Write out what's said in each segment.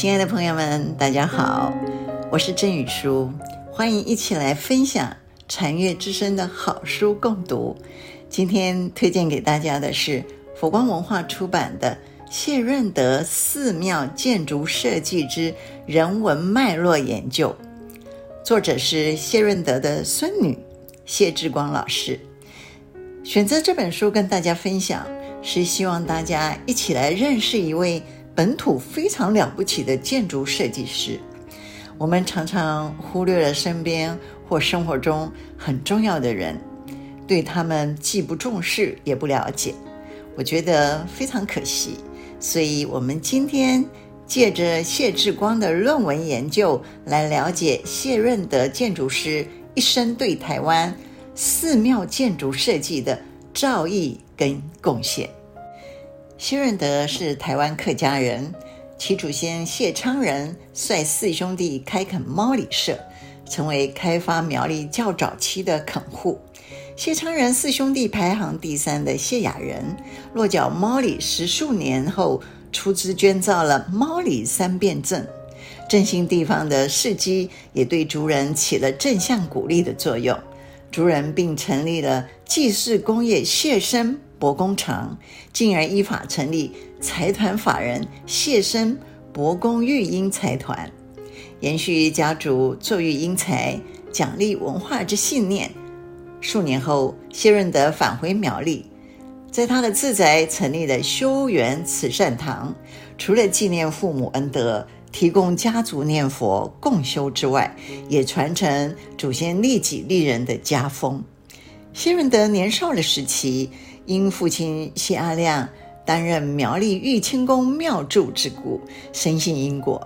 亲爱的朋友们，大家好，我是郑宇书，欢迎一起来分享禅悦之声的好书共读。今天推荐给大家的是佛光文化出版的《谢润德寺庙建筑设计之人文脉络研究》，作者是谢润德的孙女谢志光老师。选择这本书跟大家分享，是希望大家一起来认识一位。本土非常了不起的建筑设计师，我们常常忽略了身边或生活中很重要的人，对他们既不重视也不了解，我觉得非常可惜。所以，我们今天借着谢志光的论文研究来了解谢润德建筑师一生对台湾寺庙建筑设计的造诣跟贡献。谢润德是台湾客家人，其祖先谢昌仁率四兄弟开垦猫里社，成为开发苗栗较早期的垦户。谢昌仁四兄弟排行第三的谢雅人，落脚猫里十数年后，出资捐造了猫里三变镇，振兴地方的事迹，也对族人起了正向鼓励的作用。族人并成立了祭祀工业谢生伯公长，进而依法成立财团法人谢生伯公育英财团，延续家族作育英才、奖励文化之信念。数年后，谢润德返回苗栗，在他的自宅成立了修缘慈善堂，除了纪念父母恩德，提供家族念佛共修之外，也传承祖先利己利人的家风。谢润德年少的时期，因父亲谢阿亮担任苗栗玉清宫庙祝之故，深信因果。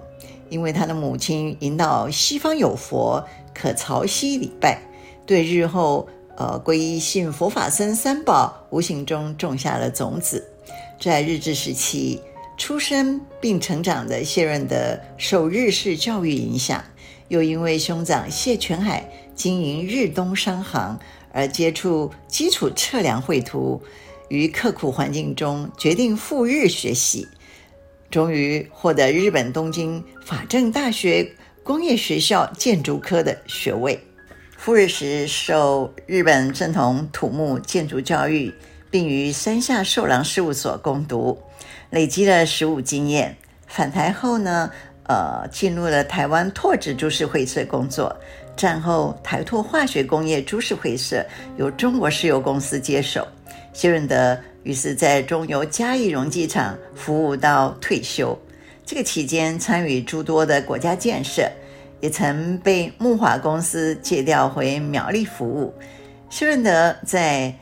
因为他的母亲引导西方有佛，可朝夕礼拜，对日后呃皈依信佛法僧三宝，无形中种下了种子。在日治时期。出生并成长的谢润德受日式教育影响，又因为兄长谢全海经营日东商行而接触基础测量绘图，于刻苦环境中决定赴日学习，终于获得日本东京法政大学工业学校建筑科的学位。赴日时受日本正统土木建筑教育，并于山下寿郎事务所攻读。累积了实务经验，返台后呢，呃，进入了台湾拓殖株式会社工作。战后，台拓化学工业株式会社由中国石油公司接手。谢润德于是在中油嘉义溶剂厂服务到退休。这个期间，参与诸多的国家建设，也曾被木华公司借调回苗栗服务。谢润德在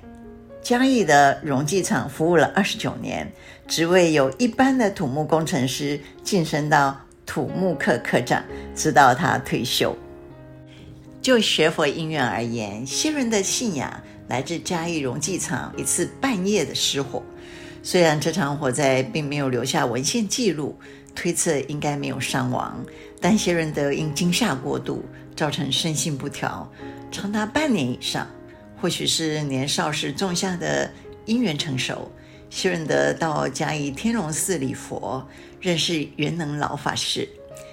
嘉义的溶剂厂服务了二十九年。职位由一般的土木工程师晋升到土木科科长，直到他退休。就学佛因缘而言，谢润德的信仰来自嘉义溶剂厂一次半夜的失火。虽然这场火灾并没有留下文献记录，推测应该没有伤亡，但谢润德因惊吓过度，造成身心不调，长达半年以上。或许是年少时种下的因缘成熟。谢润德到嘉义天龙寺礼佛，认识圆能老法师，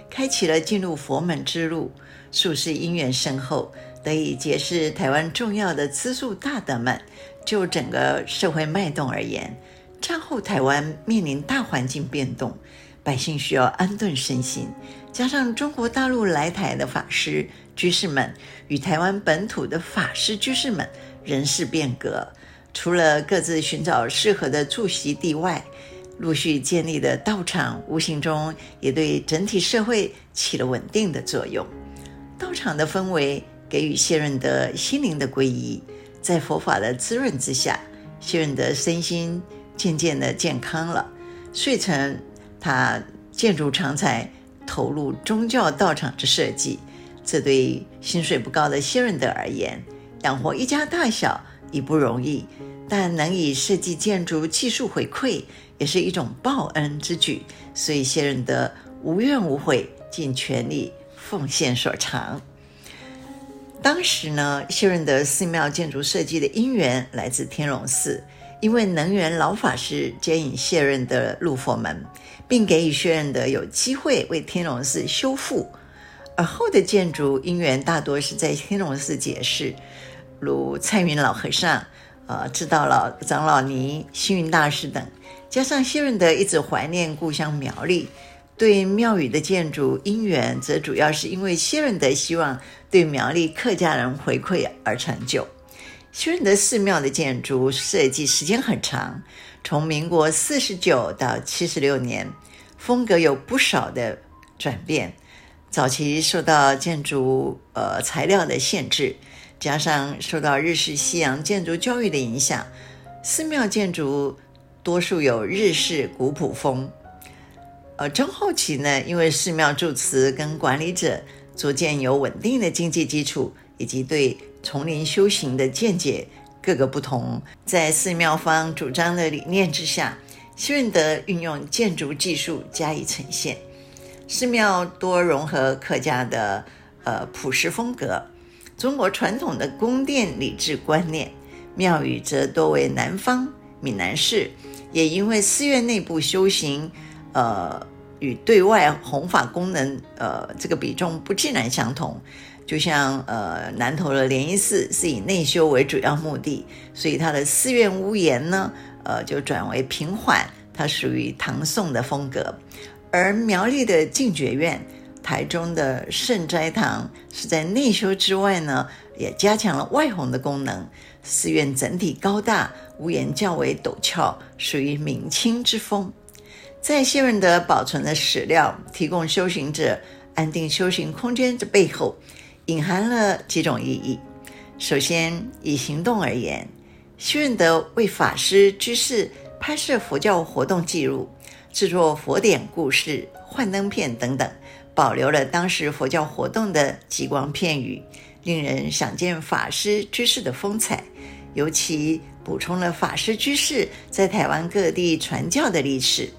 开启了进入佛门之路。术士因缘深厚，得以结识台湾重要的资术大德们。就整个社会脉动而言，战后台湾面临大环境变动，百姓需要安顿身心，加上中国大陆来台的法师居士们与台湾本土的法师居士们人事变革。除了各自寻找适合的住席地外，陆续建立的道场，无形中也对整体社会起了稳定的作用。道场的氛围给予谢润德心灵的皈依，在佛法的滋润之下，谢润德身心渐渐的健康了。遂成他建筑长才，投入宗教道场之设计。这对薪水不高的谢润德而言，养活一家大小。已不容易，但能以设计建筑技术回馈，也是一种报恩之举。所以谢润德无怨无悔，尽全力奉献所长。当时呢，谢润德寺庙建筑设计的因缘来自天龙寺，因为能源老法师接引谢润德入佛门，并给予谢润德有机会为天龙寺修复。而后的建筑因缘大多是在天龙寺结识，如蔡云老和尚、呃知道老长老尼、星云大师等。加上谢润德一直怀念故乡苗栗，对庙宇的建筑因缘，则主要是因为谢润德希望对苗栗客家人回馈而成就。谢润德寺庙的建筑设计时间很长，从民国四十九到七十六年，风格有不少的转变。早期受到建筑呃材料的限制，加上受到日式西洋建筑教育的影响，寺庙建筑。多数有日式古朴风，呃，中后期呢，因为寺庙住持跟管理者逐渐有稳定的经济基础，以及对丛林修行的见解各个不同，在寺庙方主张的理念之下，希润德运用建筑技术加以呈现。寺庙多融合客家的呃朴实风格，中国传统的宫殿礼制观念，庙宇则多为南方闽南式。也因为寺院内部修行，呃，与对外弘法功能，呃，这个比重不尽然相同。就像呃南投的莲衣寺是以内修为主要目的，所以它的寺院屋檐呢，呃，就转为平缓，它属于唐宋的风格。而苗栗的净觉院、台中的圣斋堂是在内修之外呢，也加强了外弘的功能。寺院整体高大，屋檐较为陡峭，属于明清之风。在谢润德保存的史料提供修行者安定修行空间的背后，隐含了几种意义。首先，以行动而言，谢润德为法师、居士拍摄佛教活动记录，制作佛典故事、幻灯片等等，保留了当时佛教活动的极光片语。令人想见法师居士的风采，尤其补充了法师居士在台湾各地传教的历史。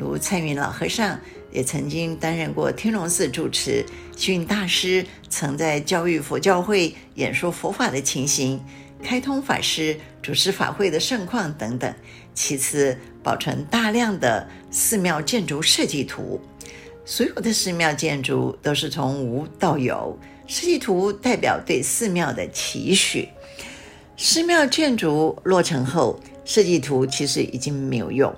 如蔡云老和尚也曾经担任过天龙寺住持，星云大师曾在教育佛教会演说佛法的情形，开通法师主持法会的盛况等等。其次，保存大量的寺庙建筑设计图，所有的寺庙建筑都是从无到有。设计图代表对寺庙的期许。寺庙建筑落成后，设计图其实已经没有用，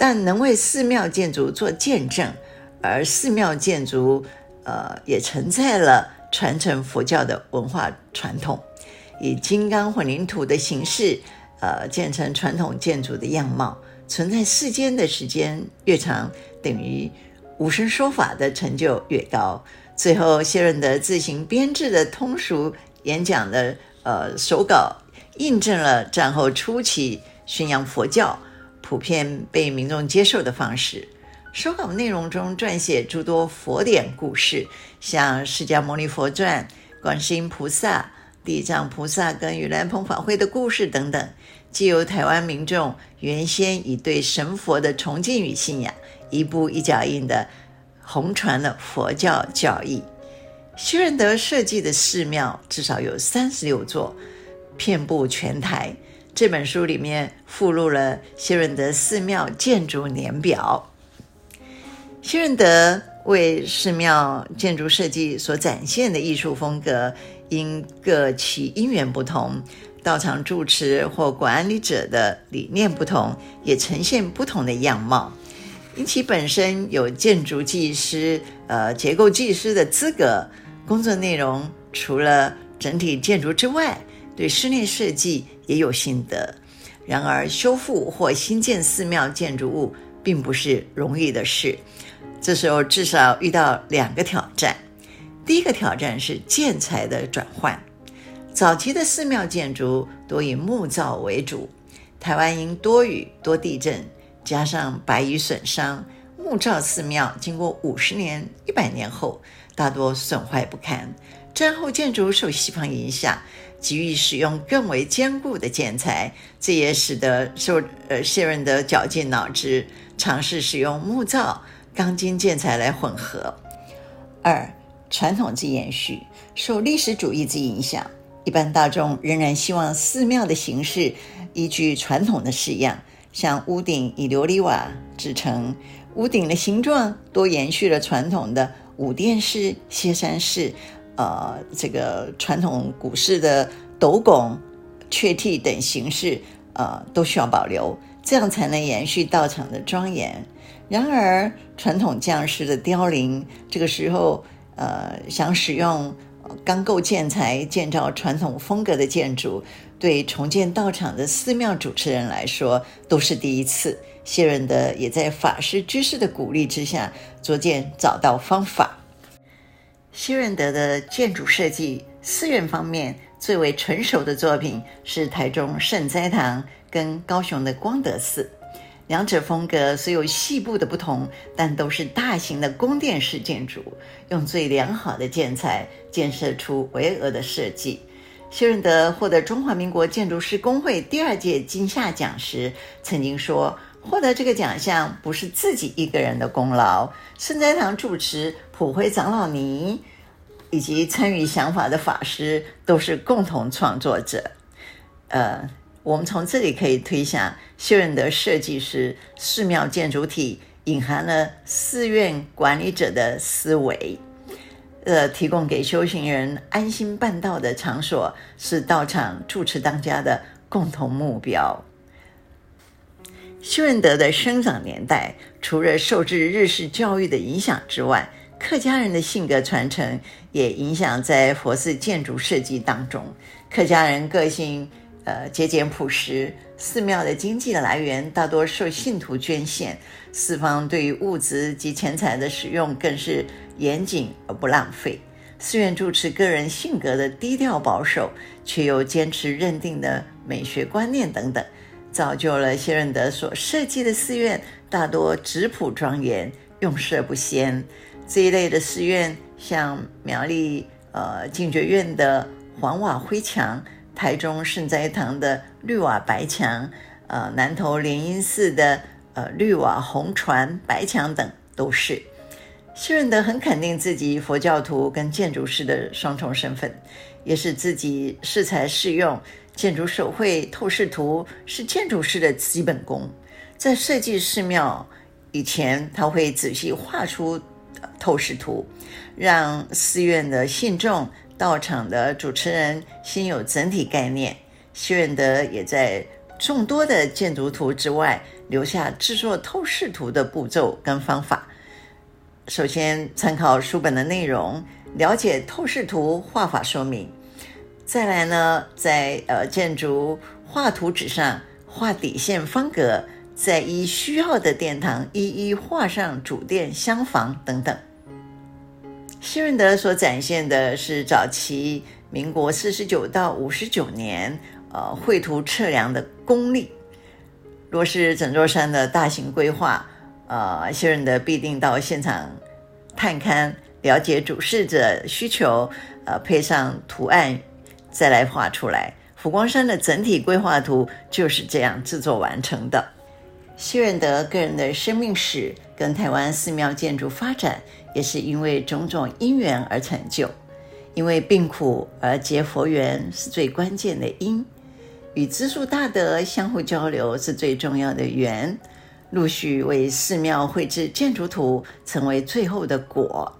但能为寺庙建筑做见证。而寺庙建筑，呃，也承载了传承佛教的文化传统，以金刚混凝土的形式，呃，建成传统建筑的样貌，存在世间的时间越长，等于无声说法的成就越高。最后，谢润德自行编制的通俗演讲的呃手稿，印证了战后初期宣扬佛教普遍被民众接受的方式。手稿内容中撰写诸多佛典故事，像《释迦牟尼佛传》、观世音菩萨、地藏菩萨跟盂兰盆法会的故事等等，既由台湾民众原先以对神佛的崇敬与信仰，一步一脚印的。弘传了佛教教义。谢润德设计的寺庙至少有三十六座，遍布全台。这本书里面附录了谢润德寺庙建筑年表。谢润德为寺庙建筑设计所展现的艺术风格，因各其因缘不同，道场住持或管理者的理念不同，也呈现不同的样貌。因其本身有建筑技师、呃结构技师的资格，工作内容除了整体建筑之外，对室内设计也有心得。然而，修复或新建寺庙建筑物并不是容易的事。这时候至少遇到两个挑战。第一个挑战是建材的转换。早期的寺庙建筑多以木造为主，台湾因多雨多地震。加上白蚁损伤，木造寺庙经过五十年、一百年后，大多损坏不堪。战后建筑受西方影响，急于使用更为坚固的建材，这也使得受呃谢润德绞尽脑汁，尝试使用木造、钢筋建材来混合。二、传统之延续，受历史主义之影响，一般大众仍然希望寺庙的形式依据传统的式样，像屋顶以琉璃瓦制成，屋顶的形状多延续了传统的五殿式、歇山式，呃，这个传统古式的斗拱、雀替等形式，呃，都需要保留，这样才能延续道场的庄严。然而，传统匠师的凋零，这个时候，呃，想使用钢构建材建造传统风格的建筑，对重建道场的寺庙主持人来说都是第一次。谢润德也在法师居士的鼓励之下，逐渐找到方法。谢润德的建筑设计，寺院方面最为成熟的作品是台中圣斋堂跟高雄的光德寺。两者风格虽有细部的不同，但都是大型的宫殿式建筑，用最良好的建材建设出巍峨的设计。谢润德获得中华民国建筑师公会第二届金夏奖时，曾经说：“获得这个奖项不是自己一个人的功劳，圣斋堂住持普辉长老尼以及参与想法的法师都是共同创作者。”呃。我们从这里可以推想，谢润德设计师寺庙建筑体隐含了寺院管理者的思维，呃，提供给修行人安心办道的场所，是道场住持当家的共同目标。修仁德的生长年代，除了受制日式教育的影响之外，客家人的性格传承也影响在佛寺建筑设计当中。客家人个性。呃，节俭朴实，寺庙的经济来源大多受信徒捐献，四方对于物资及钱财的使用更是严谨而不浪费。寺院住持个人性格的低调保守，却又坚持认定的美学观念等等，造就了谢润德所设计的寺院大多质朴庄严，用色不鲜。这一类的寺院，像苗栗呃净觉院的黄瓦灰墙。台中圣斋堂的绿瓦白墙，呃，南投莲音寺的呃绿瓦红船白墙等，都是。谢润德很肯定自己佛教徒跟建筑师的双重身份，也是自己适才适用。建筑手绘透视图是建筑师的基本功，在设计寺庙以前，他会仔细画出透视图，让寺院的信众。道场的主持人先有整体概念，谢润德也在众多的建筑图之外，留下制作透视图的步骤跟方法。首先参考书本的内容，了解透视图画法说明。再来呢，在呃建筑画图纸上画底线方格，在依需要的殿堂一一画上主殿、厢房等等。谢润德所展现的是早期民国四十九到五十九年，呃，绘图测量的功力。若是整座山的大型规划，呃，谢润德必定到现场探勘，了解主事者需求，呃，配上图案，再来画出来。佛光山的整体规划图就是这样制作完成的。谢润德个人的生命史跟台湾寺庙建筑发展，也是因为种种因缘而成就。因为病苦而结佛缘是最关键的因，与资助大德相互交流是最重要的缘，陆续为寺庙绘制建筑图，成为最后的果。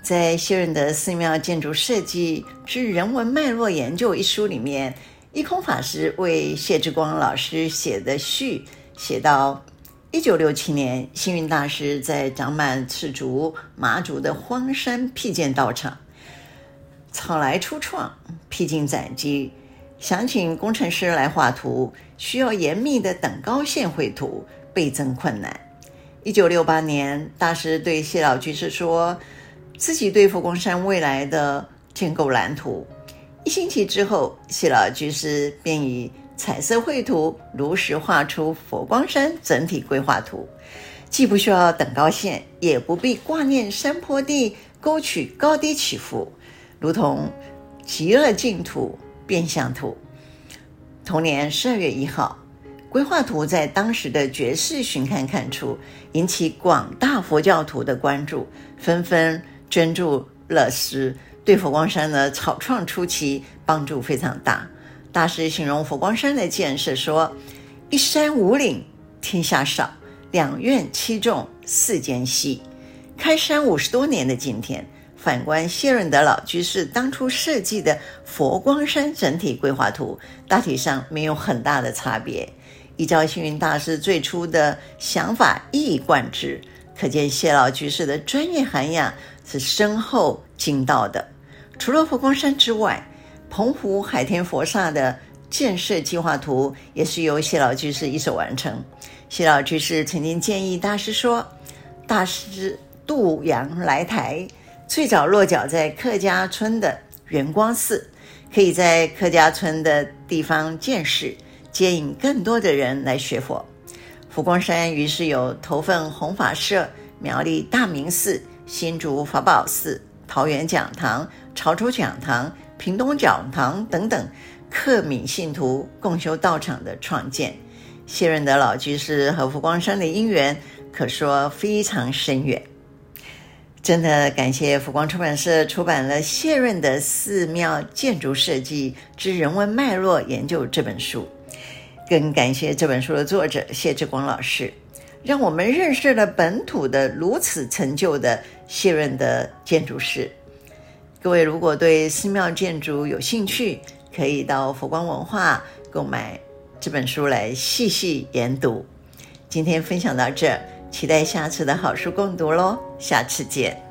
在谢润德寺庙建筑设计之人文脉络研究一书里面，一空法师为谢志光老师写的序。写到，一九六七年，星云大师在长满赤竹、麻竹的荒山辟建道场，草莱初创，披荆斩棘，想请工程师来画图，需要严密的等高线绘图，倍增困难。一九六八年，大师对谢老居士说，自己对佛光山未来的建构蓝图。一星期之后，谢老居士便以彩色绘图如实画出佛光山整体规划图，既不需要等高线，也不必挂念山坡地沟渠高低起伏，如同极乐净土变相图。同年十二月一号，规划图在当时的觉世巡刊刊出，引起广大佛教徒的关注，纷纷捐助乐施，对佛光山的草创初期帮助非常大。大师形容佛光山的建设说：“一山五岭，天下少；两院七众，四间稀。”开山五十多年的今天，反观谢润德老居士当初设计的佛光山整体规划图，大体上没有很大的差别。依照星云大师最初的想法一以贯之，可见谢老居士的专业涵养是深厚精到的。除了佛光山之外，澎湖海天佛刹的建设计划图也是由谢老居士一手完成。谢老居士曾经建议大师说：“大师渡洋来台，最早落脚在客家村的圆光寺，可以在客家村的地方建寺，接引更多的人来学佛。”佛光山于是有头份弘法社、苗栗大明寺、新竹法宝寺、桃园讲堂、潮州讲堂。屏东讲堂等等，克敏信徒共修道场的创建，谢润德老居士和佛光山的因缘可说非常深远。真的感谢福光出版社出版了《谢润德寺庙建筑设计之人文脉络研究》这本书，更感谢这本书的作者谢志光老师，让我们认识了本土的如此成就的谢润德建筑师。各位如果对寺庙建筑有兴趣，可以到佛光文化购买这本书来细细研读。今天分享到这，期待下次的好书共读喽，下次见。